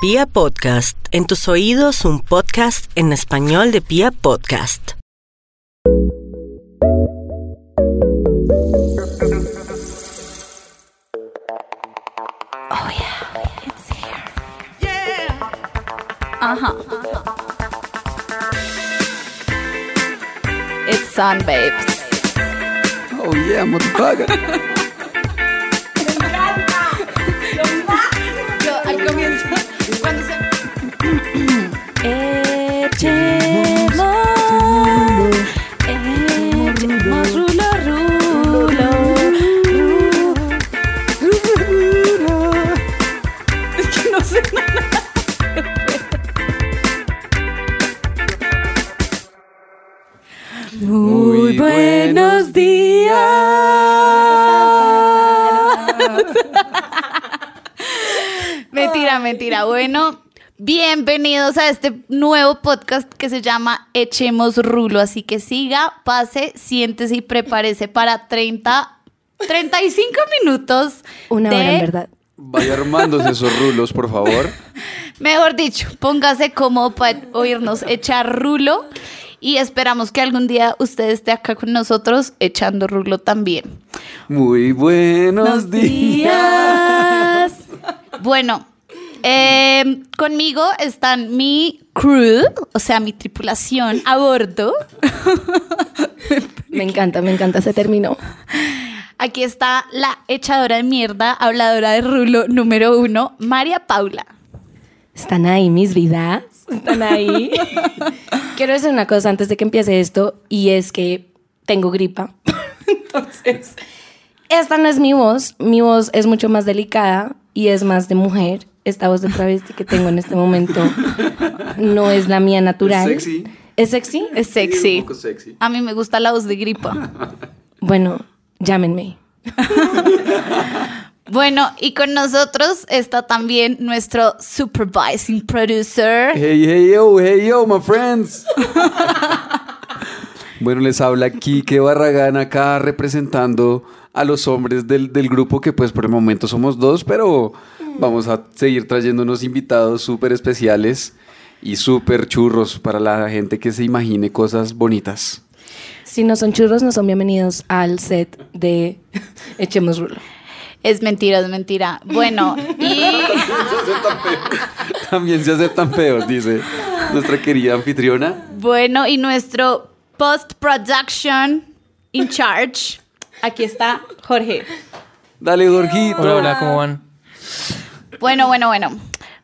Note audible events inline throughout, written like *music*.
Pia Podcast, en tus oídos un podcast en español de Pia Podcast. Oh yeah, it's here. Ajá. It's sun, babes. Oh yeah, motherfucker. *laughs* Yo al comienzo, cuando se... mentira. Bueno, bienvenidos a este nuevo podcast que se llama Echemos Rulo. Así que siga, pase, siéntese y prepárese para 30, 35 minutos. Una de- hora, en verdad. Vaya armándose esos rulos, por favor. Mejor dicho, póngase cómodo para oírnos echar rulo y esperamos que algún día usted esté acá con nosotros echando rulo también. Muy buenos días. Bueno, eh, conmigo están mi crew, o sea, mi tripulación a bordo. Me encanta, me encanta ese término. Aquí está la echadora de mierda, habladora de rulo número uno, María Paula. ¿Están ahí mis vidas? ¿Están ahí? *laughs* Quiero decir una cosa antes de que empiece esto y es que tengo gripa. *laughs* Entonces, esta no es mi voz. Mi voz es mucho más delicada y es más de mujer. Esta voz de travesti que tengo en este momento *laughs* no es la mía natural. ¿Es sexy? ¿Es sexy? Es Sí, sexy. un poco sexy. A mí me gusta la voz de gripa. *laughs* Bueno, llámenme. *laughs* Bueno, y con nosotros está también nuestro supervising producer. Hey, hey, yo, hey, yo, my friends. bueno, les habla Kike Barragán acá representando a los hombres del, del grupo que pues por el momento somos dos, pero vamos a seguir trayendo unos invitados súper especiales y súper churros para la gente que se imagine cosas bonitas. Si no son churros, no son bienvenidos al set de *laughs* Echemos Rulo. Es mentira, es mentira. Bueno, y *laughs* También se aceptan feos, dice nuestra querida anfitriona. bueno, y nuestro post-production in charge. Aquí está Jorge. Dale, Jorgito. Hola, hola, ¿cómo van? Bueno, bueno, bueno.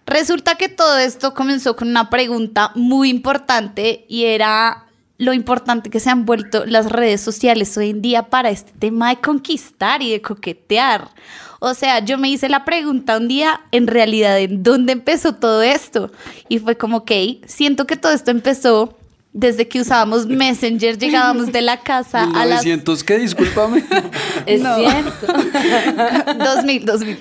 Resulta que todo esto comenzó con una pregunta muy importante y era lo importante que se han vuelto las redes sociales hoy en día para este tema de conquistar y de coquetear. O sea, yo me hice la pregunta un día, en realidad, ¿en dónde empezó todo esto? Y fue como, ok, siento que todo esto empezó desde que usábamos Messenger, llegábamos de la casa a las 1900, ¿qué? Discúlpame. *laughs* Es No. cierto. *laughs* 2000, 2000.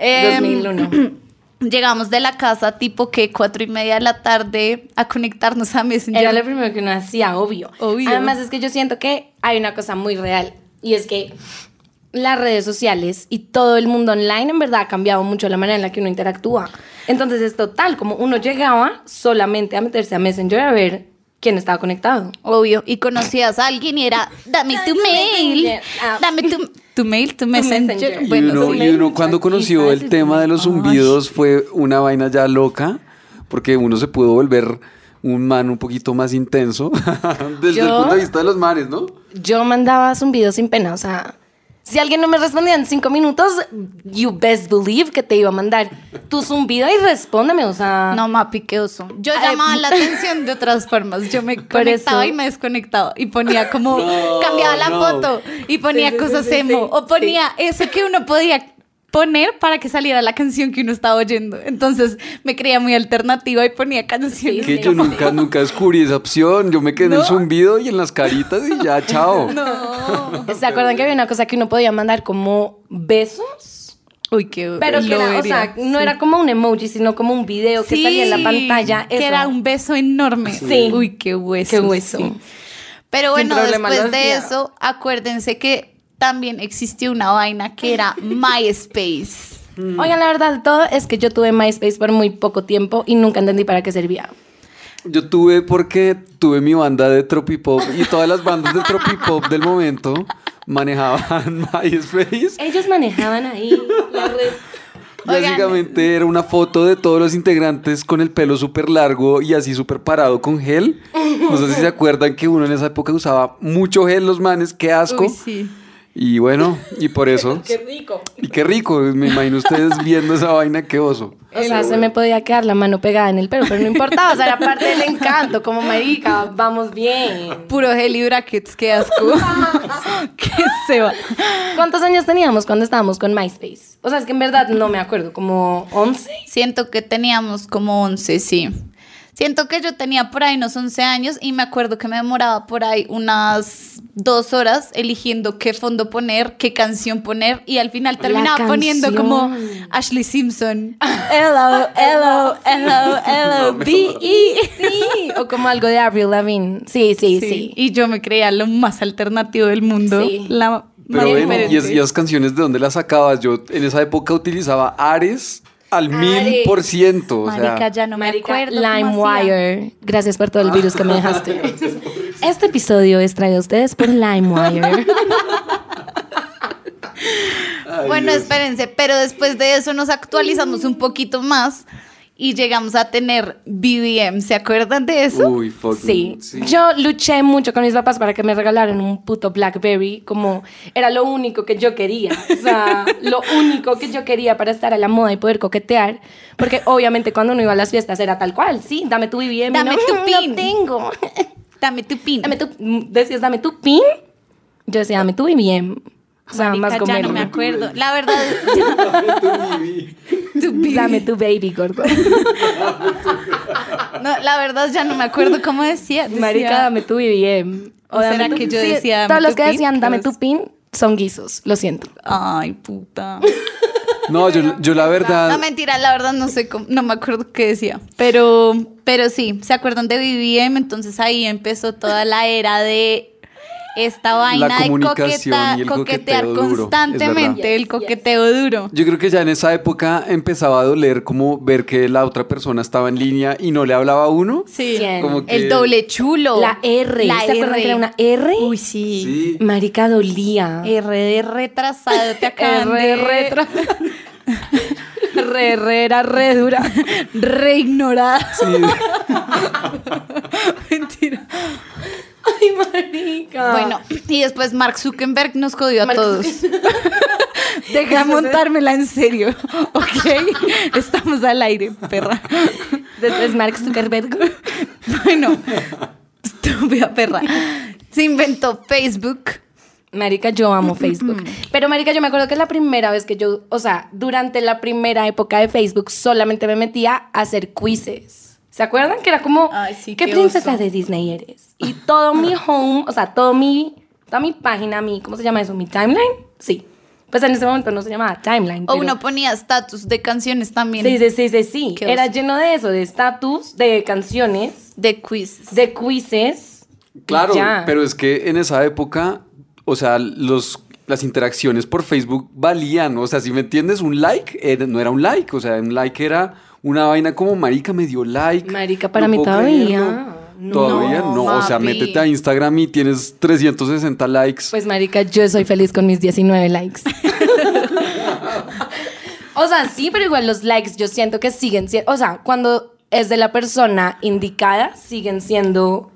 Em, 2001. *clears throat* Llegamos de la casa tipo que cuatro y media de la tarde a conectarnos a Messenger. Era lo primero que uno hacía, obvio. Obvio. Además es que yo siento que hay una cosa muy real y es que las redes sociales y todo el mundo online en verdad ha cambiado mucho la manera en la que uno interactúa. Entonces es total, como uno llegaba solamente a meterse a Messenger a ver quién estaba conectado. Obvio. Y conocías a alguien y era, dame tu mail. Ah. Dame tu, tu mail, tu Messenger. Y uno, sí. y uno cuando conoció el tema de los zumbidos fue una vaina ya loca, porque uno se pudo volver un man un poquito más intenso *laughs* desde el punto de vista de los manes, ¿no? Yo mandaba zumbidos sin pena, o sea, si alguien no me respondía en cinco minutos, you best believe que te iba a mandar tu zumbido y respóndeme, o sea. No, mapi, qué oso. Yo Ay, llamaba la *laughs* atención de otras formas. Yo me conectaba eso- y me desconectaba. Y ponía como, *laughs* No, cambiaba la no. foto y ponía Sí, cosas sí, sí, emo. sí. o ponía eso que uno podía poner para que saliera la canción que uno estaba oyendo. Entonces me creía muy alternativa y ponía canciones. Que yo nunca, nunca descubrí esa opción. Yo me quedé en el zumbido y en las caritas y ya, chao. *laughs* *laughs* ¿Se acuerdan que había una cosa que uno podía mandar como besos? Uy, qué Pero que era, o sea, no era como un emoji, sino como un video que Sí, salía en la pantalla. Que era un beso enorme. Sí. Uy, qué hueso. Qué hueso. Pero bueno, después de eso, acuérdense que también existió una vaina que era *laughs* MySpace. Oigan, la verdad de todo es que yo tuve MySpace por muy poco tiempo y nunca entendí para qué servía. Yo tuve porque tuve mi banda de tropipop y todas las bandas de tropipop del momento manejaban *laughs* MySpace. Ellos manejaban ahí la red. Oigan. Básicamente era una foto de todos los integrantes con el pelo súper largo y así súper parado con gel. No sé si se *laughs* acuerdan que uno en esa época usaba mucho gel los manes, qué asco. Uy, sí. Y bueno, y por *laughs* eso. Qué rico. Y qué rico, me imagino ustedes viendo esa vaina, qué oso. O sea, se me podía quedar la mano pegada en el pelo, pero no importaba, o sea, era parte del encanto, como marica, vamos bien. Puro gel y brackets, qué asco. *laughs* *laughs* qué se va. ¿Cuántos años teníamos cuando estábamos con MySpace? O sea, es que en verdad no me acuerdo, como 11. Siento que teníamos como 11, sí. Siento que yo tenía por ahí unos 11 años y me acuerdo que me demoraba por ahí unas dos horas eligiendo qué fondo poner, qué canción poner y al final terminaba poniendo como Ashley Simpson. *laughs* Hello, hello, hello, hello, B.E. Sí, o como algo de Avril Lavigne. Sí, sí, sí. Y yo me creía lo más alternativo del mundo. Sí. La Pero es- y esas canciones, ¿de dónde las sacabas? Yo en esa época utilizaba Ares al mil por ciento. Marica, ya no me Marica, acuerdo. LimeWire. Gracias por todo el virus que me dejaste. *laughs* Este episodio es traído a ustedes por LimeWire. *laughs* Bueno, espérense, pero después de eso nos actualizamos un poquito más y llegamos a tener BBM. ¿Se acuerdan de eso? Uy, fuck. Sí. Yo luché mucho con mis papás para que me regalaran un puto Blackberry, como era lo único que yo quería. O sea, *laughs* lo único que yo quería para estar a la moda y poder coquetear. Porque obviamente cuando uno iba a las fiestas era tal cual, sí, dame tu BBM. Dame no, tu *laughs* no pin. tengo. Dame tu pin. Dame tu, decías, dame tu pin. Yo decía, dame tu BBM. O sea, Marica, más ya comer. no me acuerdo. La verdad, *laughs* tu. Dame tu baby, gordo. *laughs* No, la verdad ya no me acuerdo cómo decía. Decía- Marica, dame tu BBM. ¿O dame será tu- que yo decía, Todos los que pin? decían, dame tu pin, son guisos. Lo siento. Ay, puta. No, yo, yo la verdad. No, mentira, la verdad no sé cómo, no me acuerdo qué decía. Pero, pero sí, ¿se acuerdan de BBM? Entonces ahí empezó toda la era de esta vaina de comunicación coqueta- y el coquetear coqueteo duro, constantemente, el coqueteo duro. Yo creo que ya en esa época empezaba a doler como ver que la otra persona estaba en línea y no le hablaba a uno. Sí. Como que- El doble chulo. La R. La ¿Se acuerdan R. que era una R? Uy, sí. Sí. Marica dolía. R de retrasado, te *laughs* acaban R de retra- *laughs* Re, re, era re dura. re ignorada. Sí. *laughs* Mentira. Ay, marica. Bueno, y después Mark Zuckerberg nos jodió a Mark todos. Deja montármela en serio, ¿ok? Estamos al aire, perra. Después Mark Zuckerberg. Bueno, estúpida perra. Se inventó Facebook. Marica, yo amo Facebook. Pero, Marica, yo me acuerdo que la primera vez que yo, o sea, durante la primera época de Facebook, solamente me metía a hacer quizzes. ¿Se acuerdan? Que era como, Ay, sí, ¿qué qué princesa de Disney eres? Y todo mi home, o sea, todo mi, toda mi página, mi, ¿cómo se llama eso? ¿Mi timeline? Sí. Pues en ese momento no se llamaba timeline. O pero- uno ponía estatus de canciones también. Sí, sí, sí, sí, sí. Era oso. lleno de eso, de estatus, de canciones, De quizzes. de quizzes. Claro, ya. pero es que en esa época, o sea, los, las interacciones por Facebook valían. O sea, si me entiendes, un like no era un like. O sea, un like era una vaina como marica me dio like. Marica, para No mí todavía. No, todavía no. O sea, métete a Instagram y tienes 360 likes. Pues marica, yo soy feliz con mis 19 likes. *laughs* o sea, sí, pero igual los likes yo siento que siguen siendo, o sea, cuando es de la persona indicada, siguen siendo,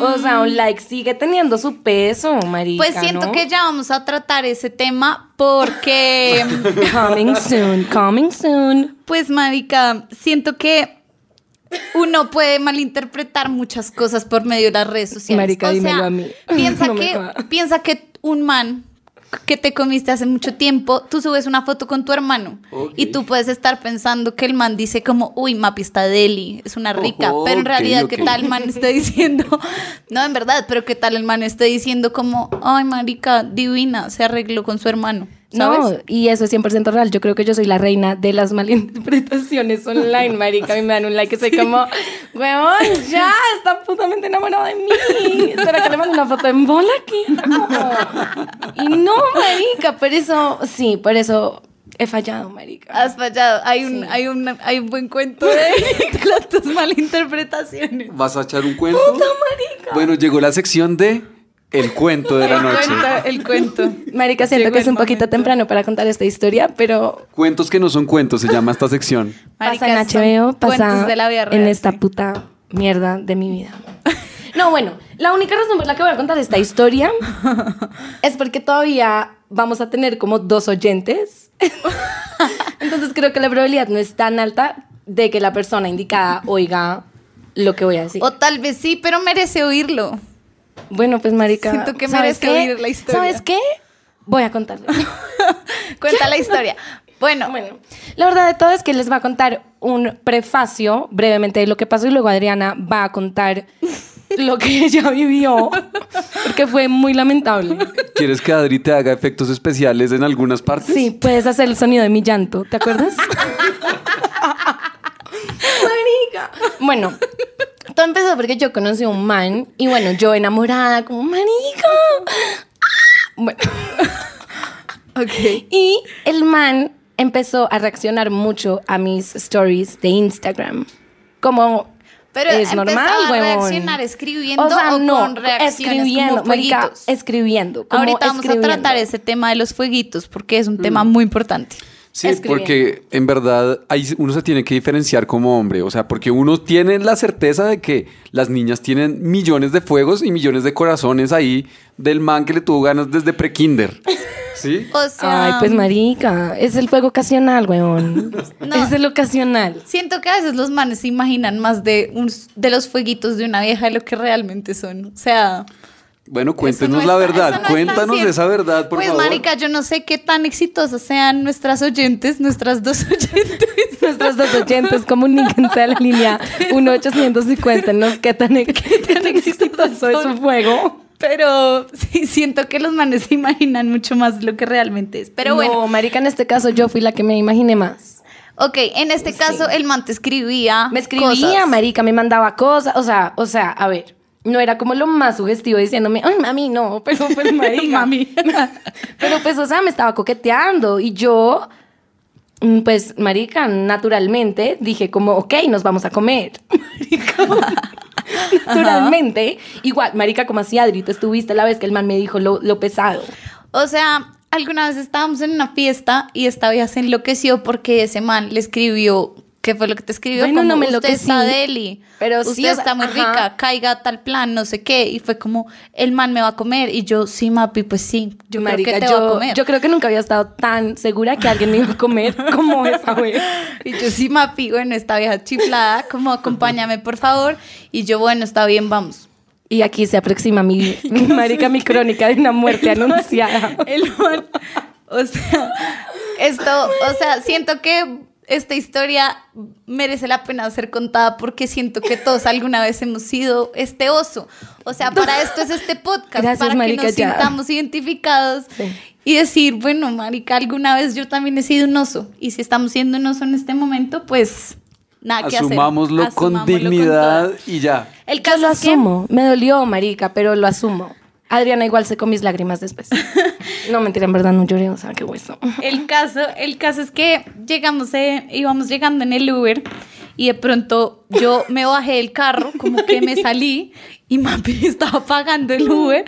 o sea, un like sigue teniendo su peso, marica, Pues siento ¿no? que ya vamos a tratar ese tema porque, *laughs* Coming soon, coming soon. pues, marica, siento que uno puede malinterpretar muchas cosas por medio de las redes sociales. Marica, o dímelo sea, a mí. Piensa, *laughs* No que, piensa que un man que te comiste hace mucho tiempo, tú subes una foto con tu hermano y tú puedes estar pensando que el man dice como, uy, Mapi está deli, es una rica, pero en realidad. ¿qué tal el man esté diciendo? *laughs* no, en verdad, pero ¿qué tal el man esté diciendo como, ay, marica, divina, se arregló con su hermano? ¿Sabes? No, y eso es 100% real. Yo creo que yo soy la reina de las *laughs* malinterpretaciones online, marica. A mí me dan un like que soy como, huevón, ya, está putamente enamorado de mí. ¿Será que le mando una foto en bola aquí? No. Y no, marica, por eso, sí, por eso He fallado, marica. Has fallado. Hay un, Sí. hay un, hay un buen cuento de, las tus malinterpretaciones. ¿Vas a echar un cuento? Bueno, llegó la sección de el cuento de la el noche. cuento, el cuento. Marica, siento Llegó que es el un poquito momento. temprano para contar esta historia, pero Cuentos que no son cuentos, se llama esta sección. pasa Marica, en son HBO, pasa cuentos de la vida en esta sí. puta mierda de mi vida. No, bueno, la única razón por la que voy a contar esta historia *laughs* es porque todavía vamos a tener como dos oyentes. *laughs* Entonces creo que la probabilidad no es tan alta de que la persona indicada oiga lo que voy a decir. O tal vez sí, pero merece oírlo. Bueno, pues marica, Siento que ¿sabes merece qué? oír la historia. ¿Sabes qué? Voy a contarle. *laughs* Cuenta la historia. Bueno, Bueno, la verdad de todo es que les va a contar un prefacio brevemente de lo que pasó y luego Adriana va a contar *laughs* lo que ella vivió, porque fue muy lamentable. ¿Quieres que Adri te haga efectos especiales en algunas partes? Sí, puedes hacer el sonido de mi llanto, ¿te acuerdas? *laughs* Marica. Bueno, todo empezó porque yo conocí a un man y bueno, yo enamorada como marica. Bueno, *laughs* ok. y el man empezó a reaccionar mucho a mis stories de Instagram. Como Pero es normal, a reaccionar escribiendo o, sea, o no, con reacciones escribiendo, como marica, escribiendo. como Ahorita vamos a escribiendo. tratar ese tema de los fueguitos porque es un tema muy importante. Sí, porque en verdad ahí uno se tiene que diferenciar como hombre, o sea, porque uno tiene la certeza de que las niñas tienen millones de fuegos y millones de corazones ahí del man que le tuvo ganas desde prekinder. ¿Sí? *laughs* O sea, Ay, pues marica, es el fuego ocasional, weón. No. Es el ocasional. siento que a veces los manes se imaginan más de, un, de los fueguitos de una vieja de lo que realmente son. O sea, Bueno, cuéntenos no la está- verdad, no cuéntanos esa verdad, por pues, favor. marica, yo no sé qué tan exitosas sean nuestras oyentes, nuestras dos *laughs* oyentes. Nuestros dos oyentes comuníquense a la línea 1-850 nos qué tan, qué tan exitoso es su fuego. Pero sí, siento que los manes se imaginan mucho más lo que realmente es. Pero no, bueno, marica, en este caso yo fui la que me imaginé más. ok, en este caso el man te escribía. Me escribía, cosas. marica, me mandaba cosas, o sea, o sea, a ver, no era como lo más sugestivo diciéndome, ay, mami, no, *laughs* pero pues, *laughs* marica. Mami. *laughs* pero pues, o sea, me estaba coqueteando y yo, mm, pues, marica, naturalmente dije como, ok, nos vamos a comer. Marica. naturalmente, igual, marica, como así, Adri, tú estuviste la vez que el man me dijo lo, lo pesado. O sea, alguna vez estábamos en una fiesta y esta vieja se enloqueció porque ese man le escribió. ¿Qué fue lo que te escribió? Bueno, Como, no me Usted enloquecí, está deli. pero usted sí, está muy ajá. rica. Caiga tal plan, no sé qué. Y fue como, el man me va a comer. Y yo, sí, Mapi, pues sí. Yo marica, creo que te yo, va a comer. yo creo que nunca había estado tan segura que alguien me iba a comer *laughs* como esa vez. Y yo, sí, Mapi, bueno, esta vieja chiflada, como acompáñame, por favor. Y yo, bueno, está bien, vamos. Y aquí se aproxima mi, *laughs* mi marica, mi crónica de una muerte anunciada. El man, o sea, esto, o sea, siento que esta historia merece la pena ser contada porque siento que todos alguna vez hemos sido este oso. O sea, para esto es este podcast, Gracias, para marica, que nos ya. sintamos identificados Sí. y decir, bueno, marica, alguna vez yo también he sido un oso. Y si estamos siendo un oso en este momento, pues nada que hacer. Asumámoslo con Asumámoslo dignidad toda. y ya. El Yo caso lo es que- asumo. Me dolió, marica, pero lo asumo. Adriana igual secó mis lágrimas después. *laughs* No, mentira, en verdad no lloré, o sea, qué hueso. El caso, el caso es que llegamos, eh, íbamos llegando en el Uber y de pronto yo me bajé del carro, como que me salí y *laughs* Mapi estaba pagando el Uber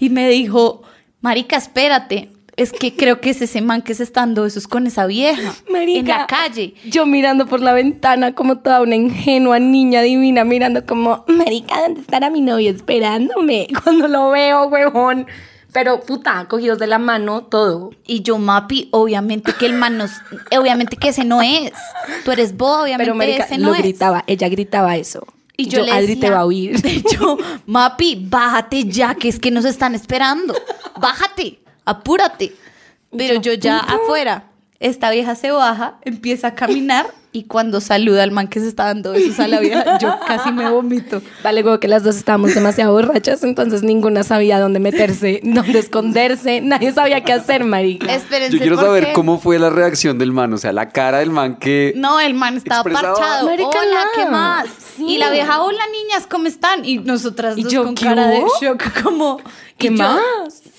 y me dijo, marica, espérate, es que creo que es ese man que se está dando besos con esa vieja Marica. en la calle. Yo mirando por la ventana como toda una ingenua niña divina, mirando como, marica, ¿dónde estará mi novio esperándome? *laughs* Cuando lo veo, huevón. Pero, puta, cogidos de la mano, todo. Y yo, Mapi, obviamente que el man no, es- *laughs* obviamente que ese no es. Tú eres vos, obviamente Pero, marica, ese no lo es. gritaba, ella gritaba eso. Y yo, le Adri decía, te va a oír. *laughs* Yo, Mapi, bájate ya, que es que nos están esperando. Bájate, apúrate. Pero yo ya afuera, esta vieja se baja, empieza a caminar y cuando saluda al man que se está dando besos a la vieja, yo casi me vomito. Vale, como que las dos estábamos demasiado borrachas, entonces ninguna sabía dónde meterse, dónde esconderse, nadie sabía qué hacer, marica. Espérense. Yo quiero saber cómo fue la reacción del man, o sea, la cara del man que... No, el man estaba Expresaba- parchado. Marica, hola, no. ¿qué más? Sí. Y la vieja, hola niñas, ¿cómo están? Y nosotras ¿Y dos yo, con qué cara de shock, como... ¿Qué yo- más?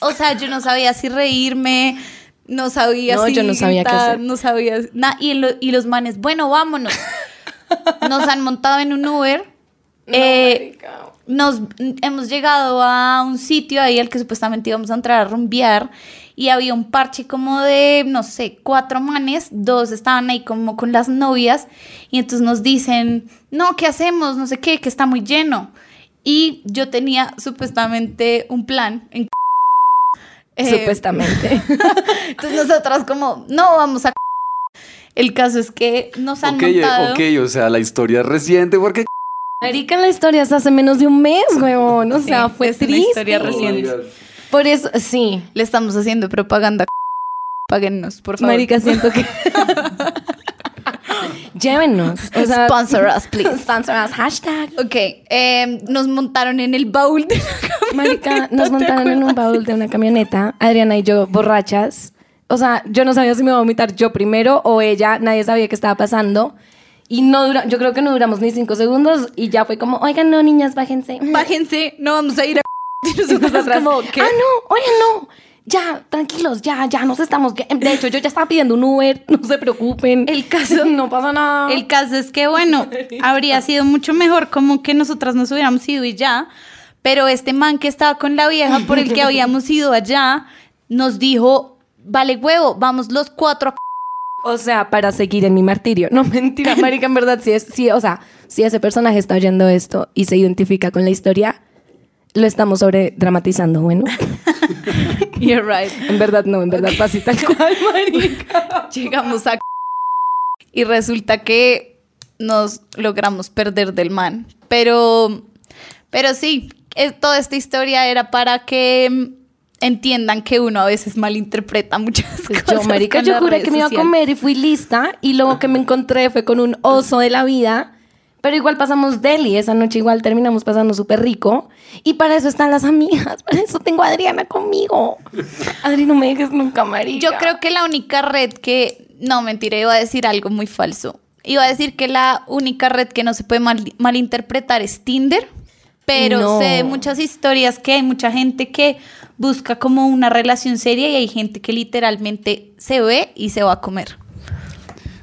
O sea, yo no sabía si reírme, No sabía No, si yo no sabía qué hacer. No sabía nada. Y, lo- y los manes, bueno, vámonos. *laughs* Nos han montado en un Uber. Eh, nos hemos llegado a un sitio ahí al que supuestamente íbamos a entrar a rumbear y había un parche como de, no sé, cuatro manes, dos estaban ahí como con las novias y entonces nos dicen, no, ¿qué hacemos? No sé qué, que está muy lleno. Y yo tenía supuestamente un plan. En eh, Supuestamente. *laughs* entonces nosotras como, no, vamos a... El caso es que nos han Ok, eh, montado... ok, o sea, la historia es reciente porque... Marica, la historia es hace menos de un mes, *laughs* huevón. O sea, Sí, fue es una triste. historia reciente. Por eso, sí. Le estamos haciendo propaganda. Páguennos, por favor. Marica, siento que. *laughs* Llévenos. O sea, Sponsor us, *laughs* please. Sponsor us, hashtag. Ok, eh, nos montaron en el baúl de la *laughs* camioneta. Marica, nos ¿te montaron en un baúl de una camioneta. Adriana y yo, borrachas. O sea, yo no sabía si me iba a vomitar yo primero o ella. Nadie sabía qué estaba pasando. Y no dura, yo creo que no duramos ni cinco segundos y ya fue como, oigan, no, niñas, bájense. Bájense, no vamos a ir a... *laughs* Y nosotras Nosotras, como, ¿qué? Ah, no, oigan, no. Ya, tranquilos, ya, ya, nos estamos. De hecho, yo ya estaba pidiendo un Uber, *laughs* no se preocupen. El caso- *laughs* no pasa nada. El caso es que, bueno, habría sido mucho mejor como que nosotras nos hubiéramos ido y ya, pero este man que estaba con la vieja por el que habíamos ido allá, nos dijo, vale huevo, vamos los cuatro a... O sea, para seguir en mi martirio. No, *laughs* mentira, marica, en verdad, sí es, sí, o sea, si ese personaje está oyendo esto y se identifica con la historia, lo estamos sobre dramatizando, bueno. You're right. En verdad no, en verdad así tal cual, *laughs* *laughs* marica. Llegamos a... *laughs* Y resulta que nos logramos perder del man. Pero, pero sí, es- toda esta historia era para que mm, entiendan que uno a veces malinterpreta muchas Pues cosas. yo, marica, yo juré que me iba a comer y fui lista y luego que me encontré fue con un oso de la vida. Pero igual pasamos deli, esa noche igual terminamos pasando súper rico. Y para eso están las amigas, *laughs* para eso tengo a Adriana conmigo. Adri, no me dejes nunca, marica. Yo creo que la única red que... No, mentira, iba a decir algo muy falso. Iba a decir que la única red que no se puede mal- malinterpretar es Tinder. Pero No. sé de muchas historias que hay mucha gente que busca como una relación seria y hay gente que literalmente se ve y se va a comer.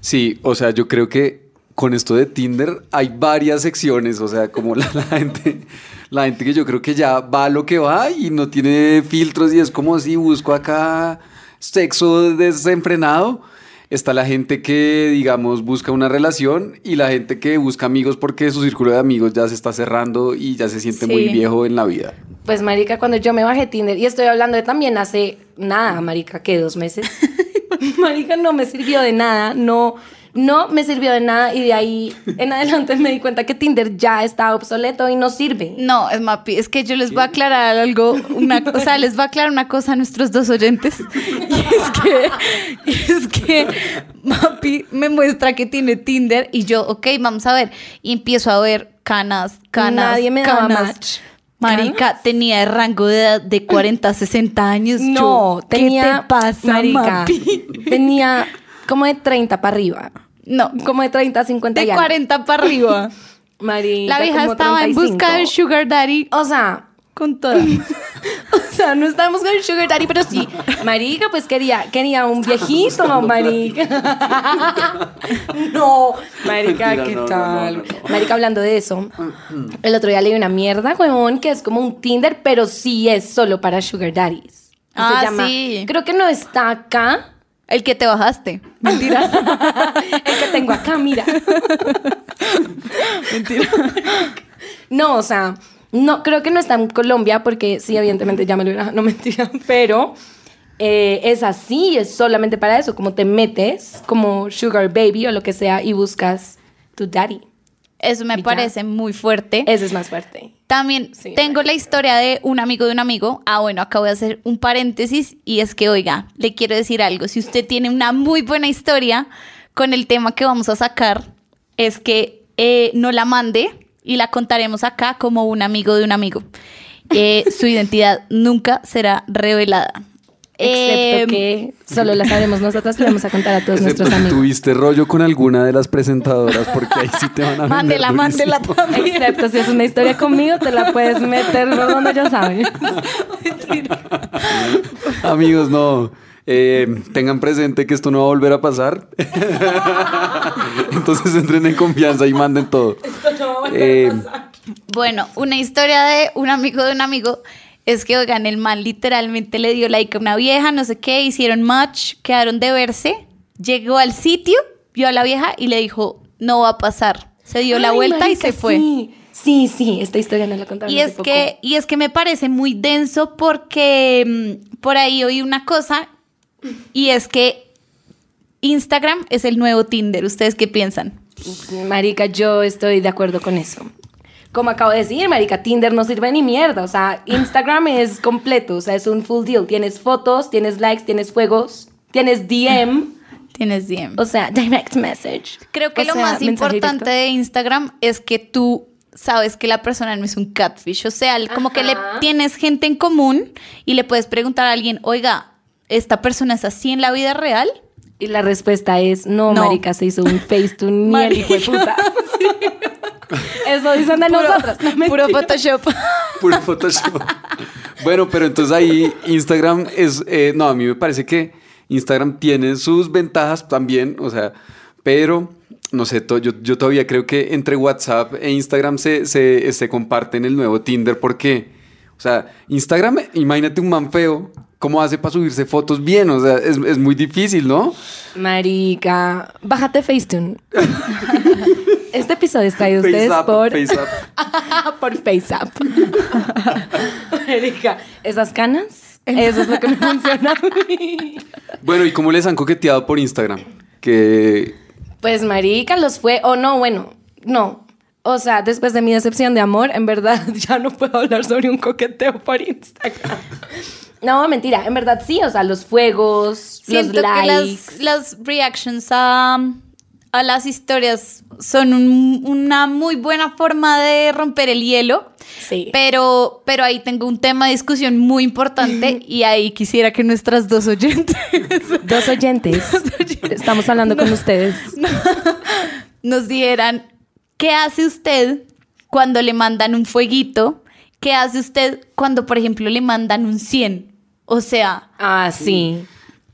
Sí, o sea, yo creo que con esto de Tinder hay varias secciones, o sea, como la, la gente, la gente que yo creo que ya va a lo que va y no tiene filtros y es como si busco acá sexo desenfrenado. Está la gente que, digamos, busca una relación y la gente que busca amigos porque su círculo de amigos ya se está cerrando y ya se siente muy viejo en la vida. Pues, marica, cuando yo me bajé Tinder, y estoy hablando de también hace nada, marica, que dos meses. *laughs* marica, no me sirvió de nada, no, no me sirvió de nada y de ahí en adelante me di cuenta que Tinder ya está obsoleto y no sirve. No, es Mapi, es que yo les voy a aclarar algo, una, o sea, les voy a aclarar una cosa a nuestros dos oyentes. *laughs* Y es que, y es que Mapi me muestra que tiene Tinder y yo, ok, vamos a ver. Y empiezo a ver canas, canas, Nadie me daba canas. match. Marica, tenía el rango de edad de 40 a 60 años. No, Yo, ¿qué tenía, te pasa, marica, Mapi? tenía como de 30 para arriba. No, Como de 30 a 50 de y algo. 40 para arriba. *laughs* Marica, La vieja como estaba en 35. busca del sugar daddy O sea, con todo. *laughs* o sea, no estábamos con el sugar daddy, pero sí. Marica, pues quería, quería un viejito, marica. *laughs* no, marica, Mentira, ¿qué no, tal? no, no, no. Marica, hablando de eso, el otro día leí una mierda, huevón, que es como un Tinder, pero sí es solo para sugar daddies. Y Ah, se llama, sí. Creo que no está acá. El que te bajaste. Mentira. *laughs* el que tengo acá, mira. No, o sea, no, creo que no está en Colombia porque sí, evidentemente ya me lo hubiera, no mentira, pero eh, es así, es solamente para eso, como te metes como sugar baby o lo que sea y buscas tu daddy. Eso me Y ya. parece muy fuerte. Ese es más fuerte. También Sí, tengo la historia de un amigo de un amigo. Ah, bueno, acabo de hacer un paréntesis y es que, oiga, le quiero decir algo. Si usted tiene una muy buena historia con el tema que vamos a sacar, es que eh, no la mande y la contaremos acá como un amigo de un amigo. Eh, su *laughs* identidad nunca será revelada. Excepto Em, que solo la sabemos nosotras, le vamos a contar a todos nuestros si amigos. tuviste rollo con alguna de las presentadoras porque ahí sí te van a Mándela, mándela también. Excepto si es una historia conmigo, te la puedes meter por donde ya sabes. *laughs* Amigos, no. Eh, tengan presente que esto no va a volver a pasar. *laughs* Entonces entren en confianza y manden todo. Eh, Bueno, una historia de un amigo de un amigo es que, oigan, el man literalmente le dio like a una vieja, no sé qué, hicieron match, quedaron de verse, llegó al sitio, vio a la vieja y le dijo, no va a pasar. Se dio la vuelta y se fue. Sí, sí, sí, esta historia no la contaron Y hace es, poco. que, y es que me parece muy denso porque mm, por ahí oí una cosa y es que Instagram es el nuevo Tinder. ¿Ustedes qué piensan? Marica, yo estoy de acuerdo con eso. Como acabo de decir, Marica, Tinder no sirve ni mierda. O sea, Instagram *laughs* es completo, o sea, es un full deal. Tienes fotos, tienes likes, tienes juegos, tienes DM, Tienes DM. o sea, direct message. Creo que O lo sea, más importante directo. de Instagram es que tú sabes que la persona no es un catfish. O sea, como que le tienes gente en común y le puedes preguntar a alguien, oiga, ¿esta persona es así en la vida real? Y la respuesta es, no, No. Marica, se hizo un Facetune ni el hijo de puta. *laughs* Eso dicen de nosotros. no puro. Photoshop. Puro Photoshop. bueno, pero entonces ahí Instagram es. eh, no, a mí me parece que Instagram tiene sus ventajas también, o sea, pero no sé, to- yo, yo todavía creo que entre WhatsApp e Instagram se, se, se comparten el nuevo Tinder porque, o sea, Instagram, imagínate un man feo, ¿cómo hace para subirse fotos bien? O sea, es, es muy difícil, ¿no? Marica, bájate Facetune. *laughs* Este episodio es traído a ustedes Face up, por, face up. *laughs* por FaceApp. *laughs* Marica, esas canas, eso es lo que me funciona a mí. Bueno, ¿y cómo les han coqueteado por Instagram? Que Pues marica, los fue, o no, bueno, no. O sea, después de mi decepción de amor, en verdad *laughs* ya no puedo hablar sobre un coqueteo por Instagram. *laughs* No, mentira, en verdad sí, o sea, los fuegos, Siento los que likes. las, las reactions a, a las historias son un- una muy buena forma de romper el hielo. Sí. Pero, pero ahí tengo un tema de discusión muy importante *laughs* y ahí quisiera que nuestras dos oyentes Dos oyentes. Estamos hablando con ustedes. nos dieran qué hace usted cuando le mandan un fueguito, qué hace usted cuando, por ejemplo, le mandan un 100. O sea, Ah, sí.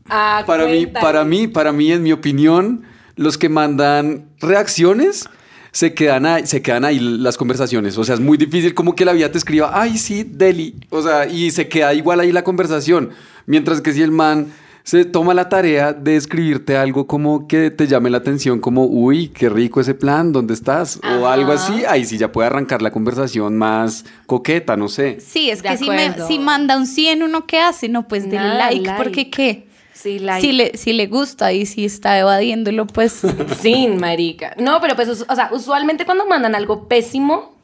Ah, Para mí, para mí, para mí, en mi opinión, los que mandan reacciones se quedan ahí, se quedan ahí las conversaciones. O sea, es muy difícil como que la vida te escriba, ay, sí, Deli. O sea, y se queda igual ahí la conversación. Mientras que si el man se toma la tarea de escribirte algo como que te llame la atención, como, uy, qué rico ese plan, ¿dónde estás? O algo así, ahí sí ya puede arrancar la conversación más coqueta, no sé. sí, es De que si, me- si manda un 100, ¿uno qué hace? No, pues Nada, like, like. porque qué. Sí, like. Si le, si le gusta y si está evadiéndolo, pues *laughs* Sin, marica. No, pero pues, o sea, usualmente cuando mandan algo pésimo,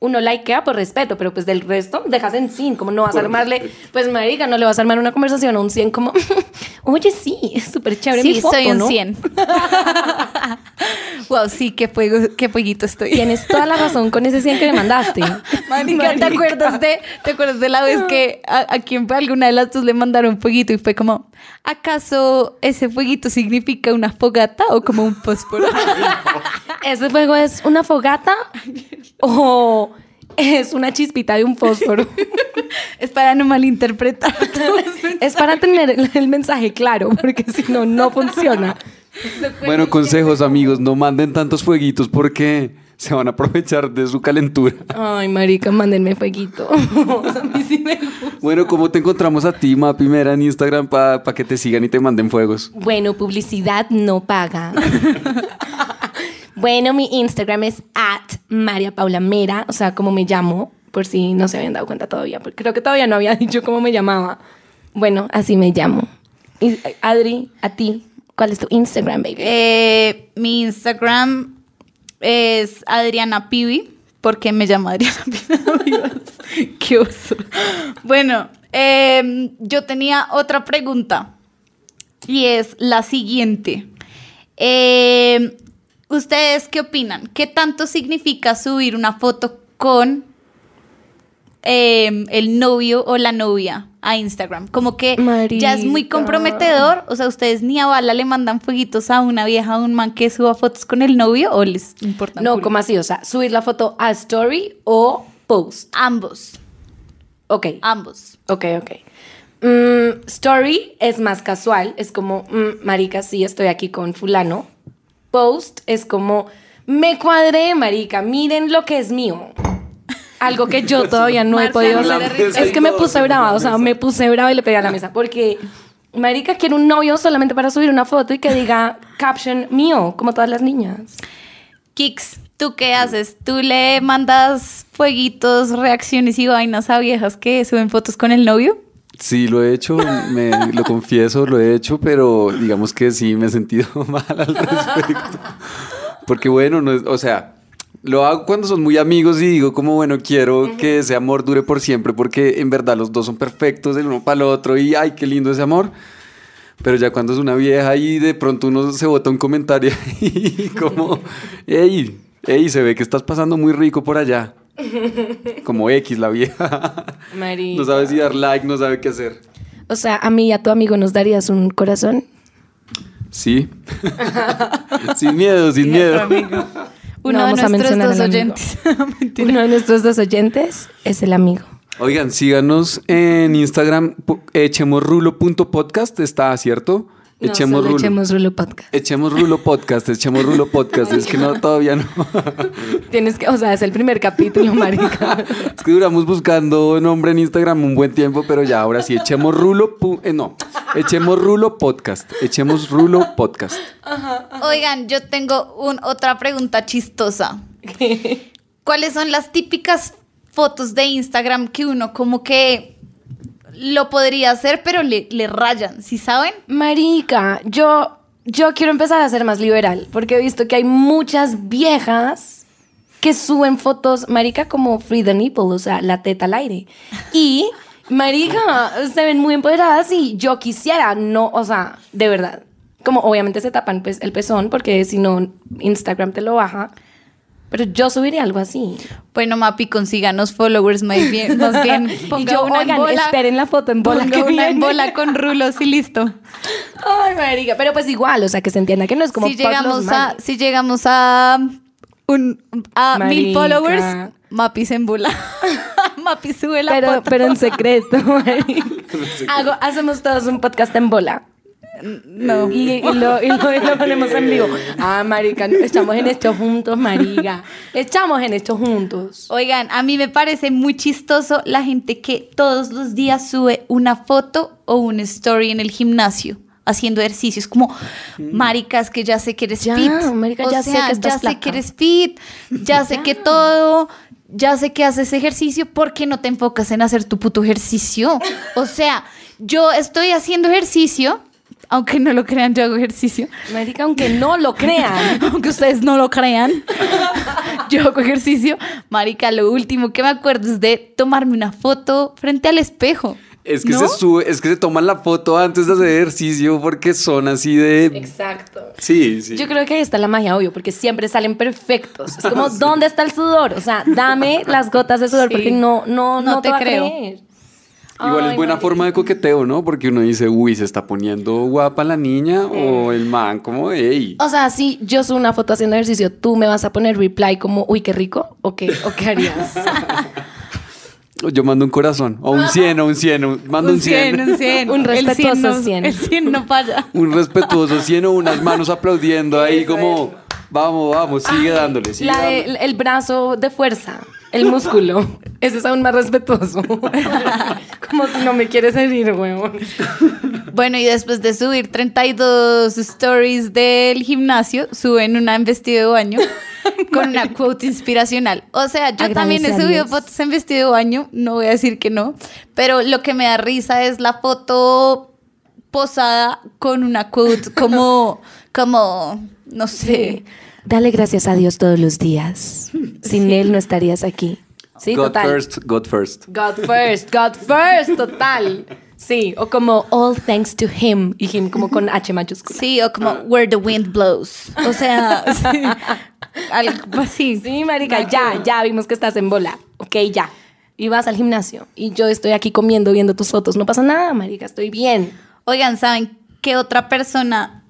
uno likea por respeto, pero pues del resto dejas en sin, como no vas a armarle, respeto. pues marica, no le vas a armar una conversación a un 100 como, *laughs* oye, sí, es súper chévere mi sí, foto, soy un ¿no? 100. *laughs* wow, sí, qué, fuego, qué fueguito estoy. Tienes toda la razón con ese 100 que me mandaste. *laughs* Marica, ¿te acuerdas de, ¿te acuerdas de la vez que a, a quien fue alguna de las dos le mandaron fueguito y fue como, ¿acaso ese fueguito significa una fogata o como un fósforo? ¿Ese fuego es una fogata o es una chispita de un fósforo? *laughs* es para no malinterpretar. *laughs* es para tener el, el mensaje claro, porque si no, no funciona. Bueno, consejos, amigos, no manden tantos fueguitos porque se van a aprovechar de su calentura. Ay, marica, mándenme fueguito. *laughs* a mí sí me gusta. Bueno, ¿cómo te encontramos a ti, Ma Primera, en Instagram para que te sigan y te manden fuegos? Bueno, publicidad no paga. Bueno, mi Instagram es at María Paula Mera, o sea, como me llamo, por si no se habían dado cuenta todavía, porque creo que todavía no había *laughs* dicho cómo me llamaba. Bueno, así me llamo. Y, Adri, a ti, ¿cuál es tu Instagram, baby? Eh, mi Instagram es Adriana Pibi, porque me llamo Adriana Pibi. *laughs* Qué oso. Bueno, eh, yo tenía otra pregunta y es la siguiente. Eh, ¿Ustedes qué opinan? ¿Qué tanto significa subir una foto con eh, el novio o la novia a Instagram? Como que ya es muy comprometedor. O sea, ¿ustedes ni a bala le mandan fueguitos a una vieja o un man que suba fotos con el novio o les importa? No, culo? ¿cómo así? O sea, subir la foto a story o post. Ambos, Ok, ambos. ok, ok. Mm, story es más casual, es como, mm, marica, sí, estoy aquí con fulano. Post es como, me cuadré, marica, miren lo que es mío. Algo que yo *laughs* todavía no he podido hacer. Es que me puse brava, o sea, me puse brava y le pegué a la mesa. Porque, marica, quiero un novio solamente para subir una foto y que diga caption mío, como todas las niñas. Kix, ¿tú qué haces? ¿Tú le mandas fueguitos, reacciones y vainas a viejas que suben fotos con el novio? Sí, lo he hecho, me, lo confieso, lo he hecho, pero digamos que sí me he sentido *laughs* mal al respecto. Porque bueno, no es- o sea, lo hago cuando son muy amigos y digo como bueno, quiero que ese amor dure por siempre porque en verdad los dos son perfectos el uno para el otro y ay, qué lindo ese amor. Pero ya cuando es una vieja y de pronto uno se bota un comentario *laughs* y como, hey, hey, se ve que estás pasando muy rico por allá. *laughs* Como X la vieja. No sabe si dar like, no sabe qué hacer. O sea, a mí y a tu amigo nos darías un corazón. Sí. *laughs* sin miedo, sin miedo. Uno *laughs* No de nuestros dos oyentes. Uno de nuestros dos oyentes es el amigo. Oigan, síganos en Instagram, echemosrulo.podcast, está, ¿cierto? No, Echemos solo rulo. Echemos Rulo Podcast. Echemos rulo podcast, echemos rulo podcast. Es que no, *laughs* todavía no. *laughs* Tienes que, o sea, es el primer capítulo, marica. *laughs* Es que duramos buscando nombre en Instagram un buen tiempo, pero ya ahora sí, echemos rulo, pu- eh, no, echemos rulo podcast, echemos rulo podcast. Oigan, yo tengo un- otra pregunta chistosa. ¿Cuáles son las típicas fotos de Instagram que uno como que lo podría hacer, pero le, le rayan, ¿sí saben? Marica, yo, yo quiero empezar a ser más liberal, porque he visto que hay muchas viejas que suben fotos, marica, como free the nipple, o sea, la teta al aire. Y, marica, se ven muy empoderadas y yo quisiera, no, o sea, de verdad. Como obviamente se tapan pues, el pezón, porque si no, Instagram te lo baja. Pero yo subiría algo así. Bueno, Mapi, consíganos followers más bien. Más *laughs* bien ponga y yo, una en oigan, bola, esperen la foto en bola. ponga que una en bola con rulos y listo. Ay, marica. Pero pues igual, o sea, que se entienda que no es como si llegamos a, si llegamos a un a mil followers, Mapi se embula. *laughs* Mapi sube la pero, foto. pero en *laughs* secreto, marica. Hago, hacemos todos un podcast en bola. No. Y, y lo, y lo- y lo *laughs* ponemos en vivo. Ah, marica, echamos en esto juntos, marica. Echamos en esto juntos. Oigan, a mí me parece muy chistoso la gente que todos los días sube una foto o un story en el gimnasio haciendo ejercicios como maricas que ya sé que eres Ya, fit. marica, o ya sé sea, que estás ya sé que eres fit, ya sé que todo, ya sé que haces ejercicio, ¿por qué no te enfocas en hacer tu puto ejercicio? O sea, yo estoy haciendo ejercicio, aunque no lo crean, yo hago ejercicio. Marica, aunque no lo crean. *laughs* Aunque ustedes no lo crean, *laughs* yo hago ejercicio. Marica, lo último que me acuerdo es de tomarme una foto frente al espejo. Es que ¿No? se sube, es que se toman la foto antes de hacer ejercicio porque son así de. Exacto. Sí, sí. Yo creo que ahí está la magia, obvio, porque siempre salen perfectos. Es como, *laughs* ¿dónde está el sudor? O sea, dame las gotas de sudor Sí. porque no, no, no, No te, te va a creo. creer. Igual Ay, es buena forma de coqueteo, ¿no? Porque uno dice, uy, se está poniendo guapa la niña o el man, como, hey. O sea, si yo subo una foto haciendo ejercicio, ¿tú me vas a poner reply como, uy, qué rico? ¿O qué, o qué harías? *laughs* Yo mando un corazón, o un 100, o un 100, un- mando un 100. un 100. *laughs* Un El respetuoso no- 100. El 100 no falla. Un respetuoso 100 o unas manos aplaudiendo ahí como, vamos, vamos, sigue dándole, sigue La de- dándole. el brazo de fuerza, el músculo. *laughs* Ese es aún más respetuoso. *laughs* como si no me quieres herir, huevón. Bueno, y después de subir 32 stories del gimnasio, suben una en vestido de baño *laughs* con una quote inspiracional. O sea, yo Agradece también he a subido fotos en vestido de baño, no voy a decir que no, pero lo que me da risa es la foto posada con una quote como, como, no sé. Dale gracias a Dios todos los días. *laughs* Sin Él no estarías aquí. Sí, God total. first, God first. God first, God first, total. Sí, o como all thanks to him y him como con H mayúscula. Sí, o como Where the Wind Blows. O sea, *laughs* sí, *laughs* algo así. Sí, marica, ya, ya vimos que estás en bola. Ok, ya. Y vas al gimnasio y yo estoy aquí comiendo, viendo tus fotos. No pasa nada, marica, estoy bien. Oigan, ¿saben qué otra persona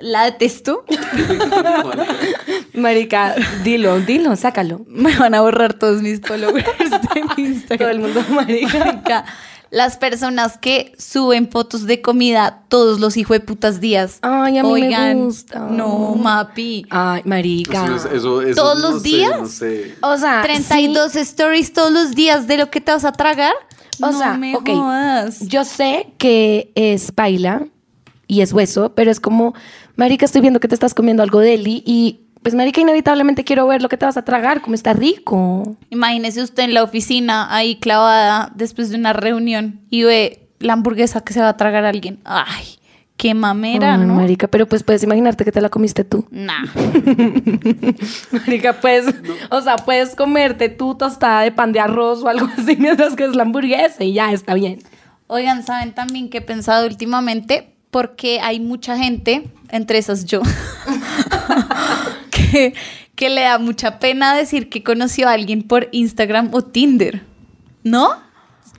la detesto? *laughs* Marica, dilo, dilo, sácalo. Me van a borrar todos mis followers de mi Instagram. Todo el mundo, marica. Marica, Las personas que suben fotos de comida todos los hijos de putas días. Ay, a mí me Oigan, gusta. No, mapi. Ay, marica. Eso es- eso- eso ¿Todos no los sé, días? no sé. O sea, 32 stories todos los días de lo que te vas a tragar. O no sea, me ok, jodas. Yo sé que es baila y es hueso, pero es como, marica, estoy viendo que te estás comiendo algo deli y pues marica, inevitablemente quiero ver lo que te vas a tragar, como está rico. Imagínese usted en la oficina ahí clavada después de una reunión y ve la hamburguesa que se va a tragar alguien. Ay, qué mamera, Ay, ¿no? marica, pero pues puedes imaginarte que te la comiste tú. Nah. *laughs* Marica, pues, o sea, puedes comerte tu tostada de pan de arroz o algo así *laughs* mientras que es la hamburguesa y ya está bien. Oigan, ¿saben también qué he pensado últimamente? Porque hay mucha gente, entre esas yo, *laughs* que, que le da mucha pena decir que conoció a alguien por Instagram o Tinder. ¿No?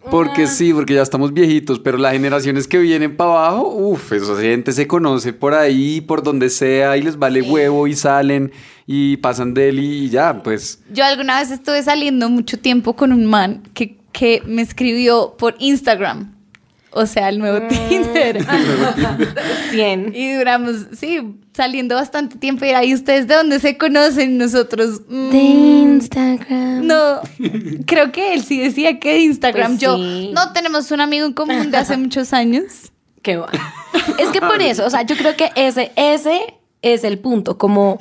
Porque sí, porque ya estamos viejitos, pero las generaciones que vienen para abajo, uff, esa gente se conoce por ahí, por donde sea, y les vale huevo y salen y pasan de él y ya, pues. Yo alguna vez estuve saliendo mucho tiempo con un man que, que me escribió por Instagram. O sea, el nuevo Tinder. *laughs* 100. Y duramos, sí, saliendo bastante tiempo. Y ¿y ustedes de dónde se conocen? Nosotros. mm, De Instagram. No, creo que él sí decía que de Instagram. Pues Yo, sí. no, tenemos un amigo en común de hace muchos años. *laughs* Qué va. Es que por eso, o sea, yo creo que ese, ese es el punto. Como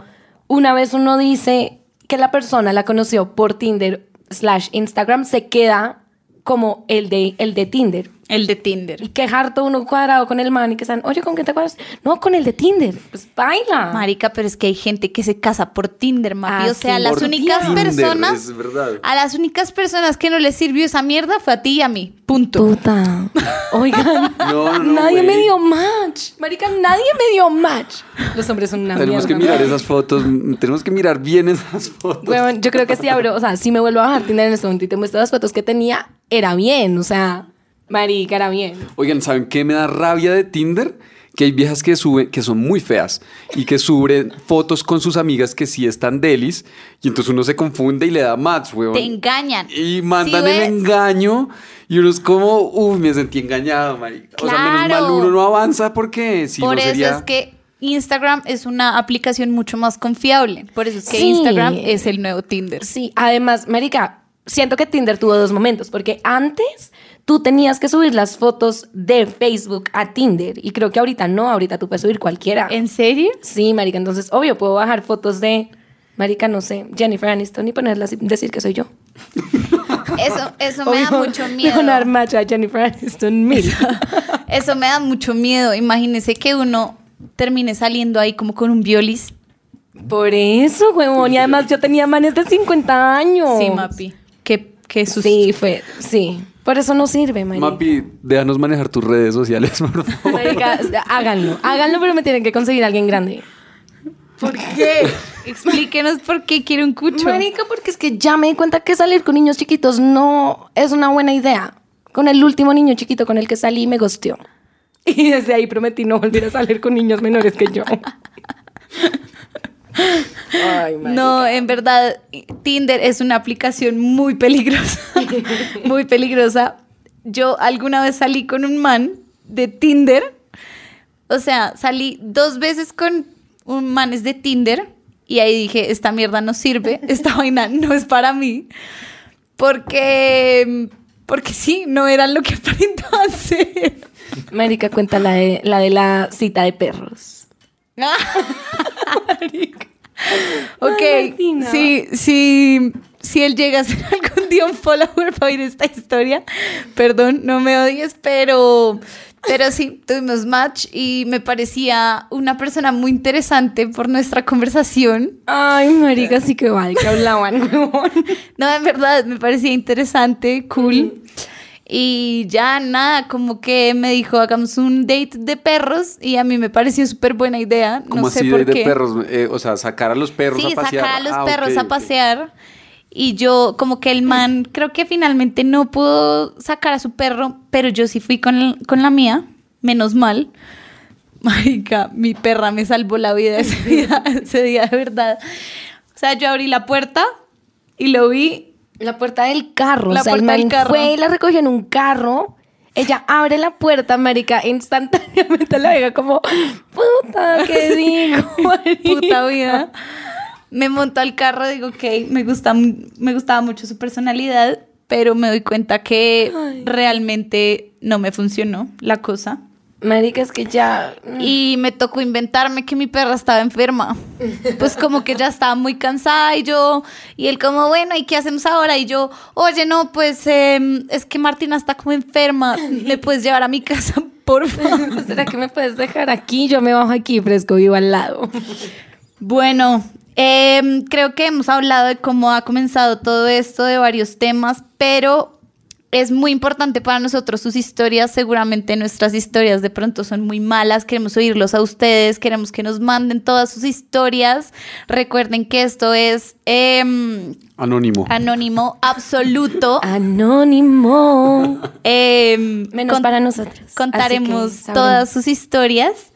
una vez uno dice que la persona la conoció por Tinder slash Instagram, se queda como el de, el de Tinder. El de Tinder. Y que harto uno cuadrado con el man y que están, oye, ¿con quién te acuerdas? No, con el de Tinder. Pues baila. Marica, pero es que hay gente que se casa por Tinder, mapi. Ah, o sea, sí. las únicas Tinder, personas. Es verdad. A las únicas personas que no les sirvió esa mierda fue a ti y a mí. Punto. Puta. Oigan, *laughs* No, no, *laughs* nadie me güey. dio match. Marica, nadie me dio match. Los hombres son una Tenemos que mirar esas fotos, mm, tenemos que mirar bien esas fotos. Weón, yo creo que si abro, o sea, si me vuelvo a bajar Tinder en este momento y te muestro las fotos que tenía, era bien, o sea, marica, era bien. Oigan, ¿saben qué me da rabia de Tinder? Que hay viejas que suben, que son muy feas y que suben fotos con sus amigas que sí están delis y entonces uno se confunde y le da match, weón. Te engañan. Y mandan ¿Sí el engaño y uno es como, uy, me sentí engañado, marica. O sea, menos mal Claro. uno no avanza porque si Por no eso sería... es que Instagram es una aplicación mucho más confiable. Por eso es que Sí. Instagram es el nuevo Tinder. Sí, además, marica, siento que Tinder tuvo dos momentos, porque antes tú tenías que subir las fotos de Facebook a Tinder y creo que ahorita no, ahorita tú puedes subir cualquiera. ¿En serio? Sí, marica, entonces, obvio, puedo bajar fotos de, marica, no sé, Jennifer Aniston y ponerlas y decir que soy yo. *laughs* Eso, eso me da mucho miedo. van a dar match a Jennifer Aniston mil. *laughs* Eso me da mucho miedo. Imagínese que uno termine saliendo ahí como con un violis. Por eso, huevón. Y además yo tenía manes de 50 años. Sí, mapi. Qué, qué susto. Sí, fue, sí. Por eso no sirve, marica. Mapi, déjanos manejar tus redes sociales, por favor. Marica, háganlo. Háganlo, pero me tienen que conseguir a alguien grande. ¿Por qué? Explíquenos por qué quiere un cucho. Marica, porque es que ya me di cuenta que salir con niños chiquitos no es una buena idea. Con el último niño chiquito con el que salí me gosteó. Y desde ahí prometí no volver a salir con niños menores que yo. Ay, *laughs* No, en verdad, Tinder es una aplicación muy peligrosa. *laughs* muy peligrosa. Yo alguna vez salí con un man de Tinder. O sea, salí dos veces con un manes de Tinder. Y ahí dije, esta mierda no sirve. *laughs* Esta vaina no es para mí. Porque, porque sí, no eran lo que aparentaban ser. Marica, cuenta la de la, de la cita de perros. Ok, sí, sí, si él llega a ser *laughs* algún día un follower para oír esta historia, perdón, no me odies, pero, pero sí, tuvimos match y me parecía una persona muy interesante por nuestra conversación. Ay, marica, sí que vale, que hablaban. *laughs* No, en verdad, me parecía interesante, cool. Y ya nada, como que me dijo, hagamos un date de perros y a mí me pareció súper buena idea. Como no sé así por de, qué. de perros, eh, o sea, sacar a los perros Sí, a pasear. sacar a los Ah, perros ok, a pasear. Y yo, como que el man, creo que finalmente no pudo sacar a su perro, pero yo sí fui con, el- con la mía, menos mal. *laughs* Marica, mi perra me salvó la vida ese día, *laughs* ese día de verdad. O sea, yo abrí la puerta y lo vi. La puerta del carro. La o sea, el puerta del man carro. fue y la recogió en un carro Ella abre la puerta, marica, instantáneamente la vega como, puta, ¿qué *laughs* digo? *laughs* marica?" Puta vida. Me montó al carro, digo, ok, me, gusta, me gustaba mucho su personalidad, pero me doy cuenta que realmente no me funcionó la cosa. Marica, es que ya... Y me tocó inventarme que mi perra estaba enferma. Pues como que ya estaba muy cansada y yo, y él como, bueno, ¿y qué hacemos ahora? Y yo, oye, no, pues em, es que Martina está como enferma, ¿me puedes llevar a mi casa, por favor? ¿Será que me puedes dejar aquí? Yo me bajo aquí, fresco, vivo al lado. Bueno, em, creo que hemos hablado de cómo ha comenzado todo esto, de varios temas, pero es muy importante para nosotros sus historias. Seguramente nuestras historias de pronto son muy malas. Queremos oírlos a ustedes, queremos que nos manden todas sus historias. Recuerden que esto es em, Anónimo. anónimo absoluto. *laughs* Anónimo. Em, Menos con- para nosotros. Contaremos todas sus historias.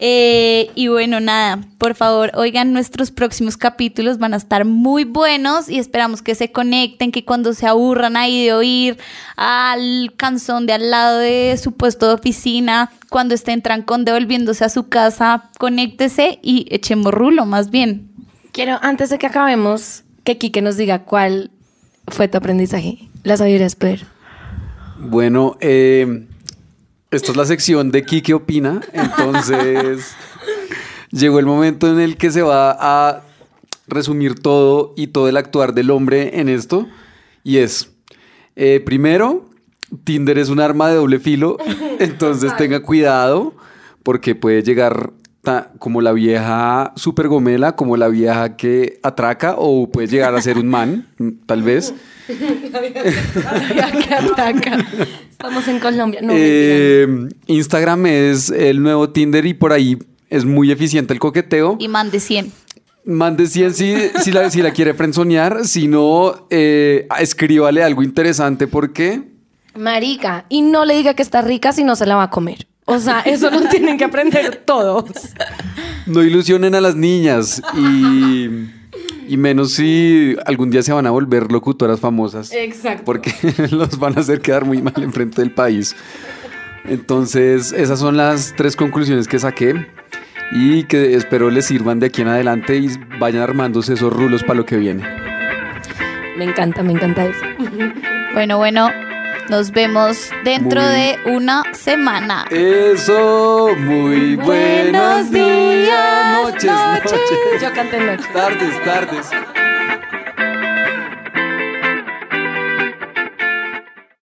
Eh, y bueno, nada, por favor, oigan nuestros próximos capítulos, van a estar muy buenos y esperamos que se conecten, que cuando se aburran ahí de oír al canzón de al lado de su puesto de oficina, cuando estén trancón devolviéndose a su casa, conéctese y echemos rulo más bien. Quiero, antes de que acabemos, que Kike nos diga cuál fue tu aprendizaje. La sabiduría es poder. Bueno, eh, esta es la sección de Kike Opina. Entonces, llegó el momento en el que se va a resumir todo y todo el actuar del hombre en esto. Y es, eh, primero, Tinder es un arma de doble filo. Entonces, tenga cuidado porque puede llegar ta- como la vieja super gomela, como la vieja que atraca, o puede llegar a ser un man, tal vez. *laughs* Estamos en Colombia. No. Eh, Instagram es el nuevo Tinder y por ahí es muy eficiente el coqueteo. Y mande 100. Mande 100 si, si, la, si la quiere frenzonear, si no, eh, escríbale algo interesante porque Marica, y no le diga que está rica si no se la va a comer. O sea, eso lo tienen que aprender todos. no ilusionen a las niñas y, y menos si algún día se van a volver locutoras famosas. Exacto. Porque *laughs* los van a hacer quedar muy mal enfrente del país. Entonces, esas son las tres conclusiones que saqué y que espero les sirvan de aquí en adelante y vayan armándose esos rulos para lo que viene. Me encanta, me encanta eso. Bueno, bueno, nos vemos dentro Muy- de una semana. Eso, muy buenos días, noches, noches, Yo canté noche. tardes, tardes.